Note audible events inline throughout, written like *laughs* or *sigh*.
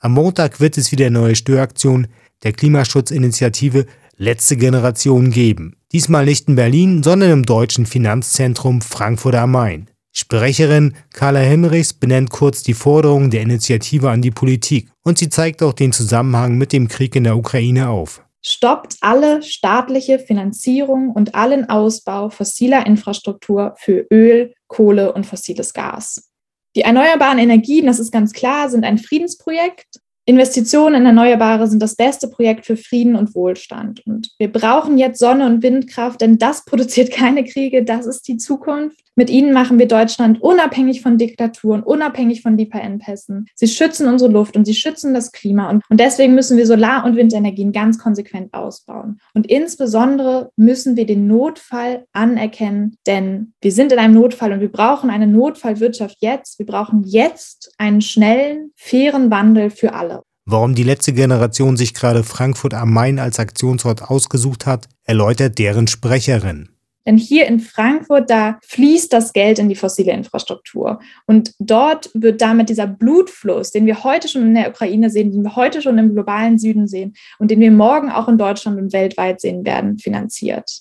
Am Montag wird es wieder neue Störaktion der Klimaschutzinitiative Letzte Generation geben. Diesmal nicht in Berlin, sondern im deutschen Finanzzentrum Frankfurt am Main. Sprecherin Carla Henrichs benennt kurz die Forderungen der Initiative an die Politik und sie zeigt auch den Zusammenhang mit dem Krieg in der Ukraine auf. Stoppt alle staatliche Finanzierung und allen Ausbau fossiler Infrastruktur für Öl, Kohle und fossiles Gas. Die erneuerbaren Energien, das ist ganz klar, sind ein Friedensprojekt Investitionen in Erneuerbare sind das beste Projekt für Frieden und Wohlstand. Und wir brauchen jetzt Sonne- und Windkraft, denn das produziert keine Kriege, das ist die Zukunft. Mit ihnen machen wir Deutschland unabhängig von Diktaturen, unabhängig von Lieferengpässen. Sie schützen unsere Luft und sie schützen das Klima. Und, und deswegen müssen wir Solar- und Windenergien ganz konsequent ausbauen. Und insbesondere müssen wir den Notfall anerkennen, denn wir sind in einem Notfall und wir brauchen eine Notfallwirtschaft jetzt. Wir brauchen jetzt einen schnellen, fairen Wandel für alle. Warum die letzte Generation sich gerade Frankfurt am Main als Aktionsort ausgesucht hat, erläutert deren Sprecherin. Denn hier in Frankfurt, da fließt das Geld in die fossile Infrastruktur. Und dort wird damit dieser Blutfluss, den wir heute schon in der Ukraine sehen, den wir heute schon im globalen Süden sehen und den wir morgen auch in Deutschland und weltweit sehen werden, finanziert.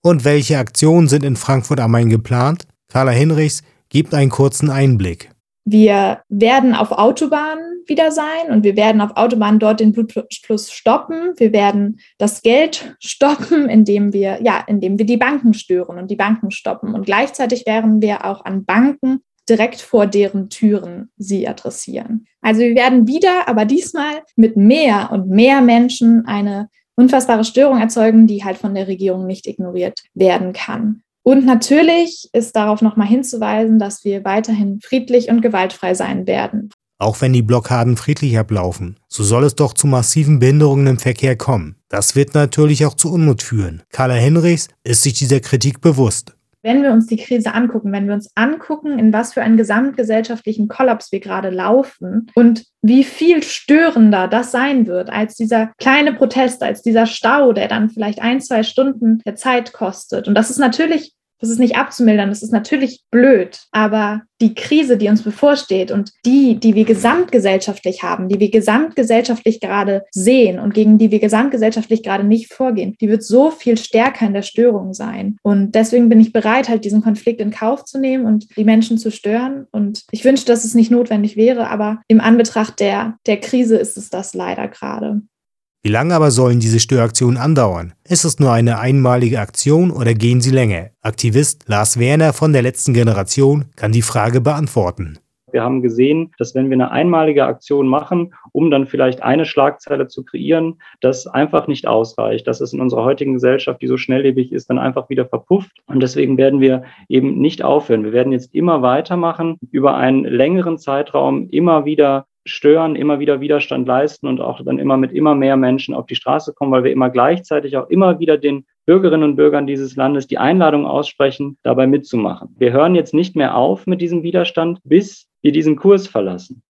Und welche Aktionen sind in Frankfurt am Main geplant? Carla Hinrichs gibt einen kurzen Einblick. Wir werden auf Autobahnen wieder sein und wir werden auf Autobahnen dort den Blutfluss stoppen. Wir werden das Geld *laughs* stoppen, indem wir, ja, indem wir die Banken stören und die Banken stoppen. Und gleichzeitig werden wir auch an Banken direkt vor deren Türen sie adressieren. Also wir werden wieder, aber diesmal mit mehr und mehr Menschen eine unfassbare Störung erzeugen, die halt von der Regierung nicht ignoriert werden kann. Und natürlich ist darauf nochmal hinzuweisen, dass wir weiterhin friedlich und gewaltfrei sein werden. Auch wenn die Blockaden friedlich ablaufen, so soll es doch zu massiven Behinderungen im Verkehr kommen. Das wird natürlich auch zu Unmut führen. Carla Henrichs ist sich dieser Kritik bewusst. Wenn wir uns die Krise angucken, wenn wir uns angucken, in was für einen gesamtgesellschaftlichen Kollaps wir gerade laufen und wie viel störender das sein wird als dieser kleine Protest, als dieser Stau, der dann vielleicht ein, zwei Stunden der Zeit kostet. Und das ist natürlich das ist nicht abzumildern, das ist natürlich blöd, aber die Krise, die uns bevorsteht und die, die wir gesamtgesellschaftlich haben, die wir gesamtgesellschaftlich gerade sehen und gegen die wir gesamtgesellschaftlich gerade nicht vorgehen, die wird so viel stärker in der Störung sein. Und deswegen bin ich bereit, halt diesen Konflikt in Kauf zu nehmen und die Menschen zu stören. Und ich wünsche, dass es nicht notwendig wäre, aber im Anbetracht der, der Krise ist es das leider gerade. Wie lange aber sollen diese Störaktionen andauern? Ist es nur eine einmalige Aktion oder gehen sie länger? Aktivist Lars Werner von der letzten Generation kann die Frage beantworten. Wir haben gesehen, dass wenn wir eine einmalige Aktion machen, um dann vielleicht eine Schlagzeile zu kreieren, das einfach nicht ausreicht. Das ist in unserer heutigen Gesellschaft, die so schnelllebig ist, dann einfach wieder verpufft. Und deswegen werden wir eben nicht aufhören. Wir werden jetzt immer weitermachen, über einen längeren Zeitraum immer wieder stören, immer wieder Widerstand leisten und auch dann immer mit immer mehr Menschen auf die Straße kommen, weil wir immer gleichzeitig auch immer wieder den Bürgerinnen und Bürgern dieses Landes die Einladung aussprechen, dabei mitzumachen. Wir hören jetzt nicht mehr auf mit diesem Widerstand, bis wir diesen Kurs verlassen.